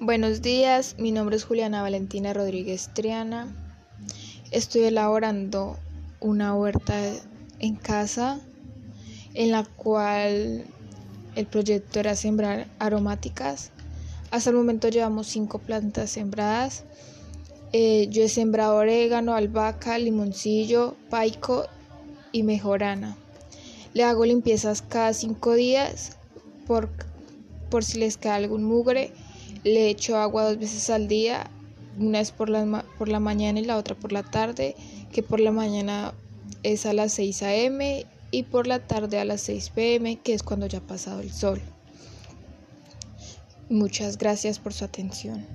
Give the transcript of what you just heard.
Buenos días, mi nombre es Juliana Valentina Rodríguez Triana. Estoy elaborando una huerta en casa en la cual el proyecto era sembrar aromáticas. Hasta el momento llevamos cinco plantas sembradas. Eh, yo he sembrado orégano, albahaca, limoncillo, paico y mejorana. Le hago limpiezas cada cinco días por, por si les cae algún mugre le echo agua dos veces al día, una es por la, por la mañana y la otra por la tarde, que por la mañana es a las 6 a.m. y por la tarde a las 6 p.m., que es cuando ya ha pasado el sol. Muchas gracias por su atención.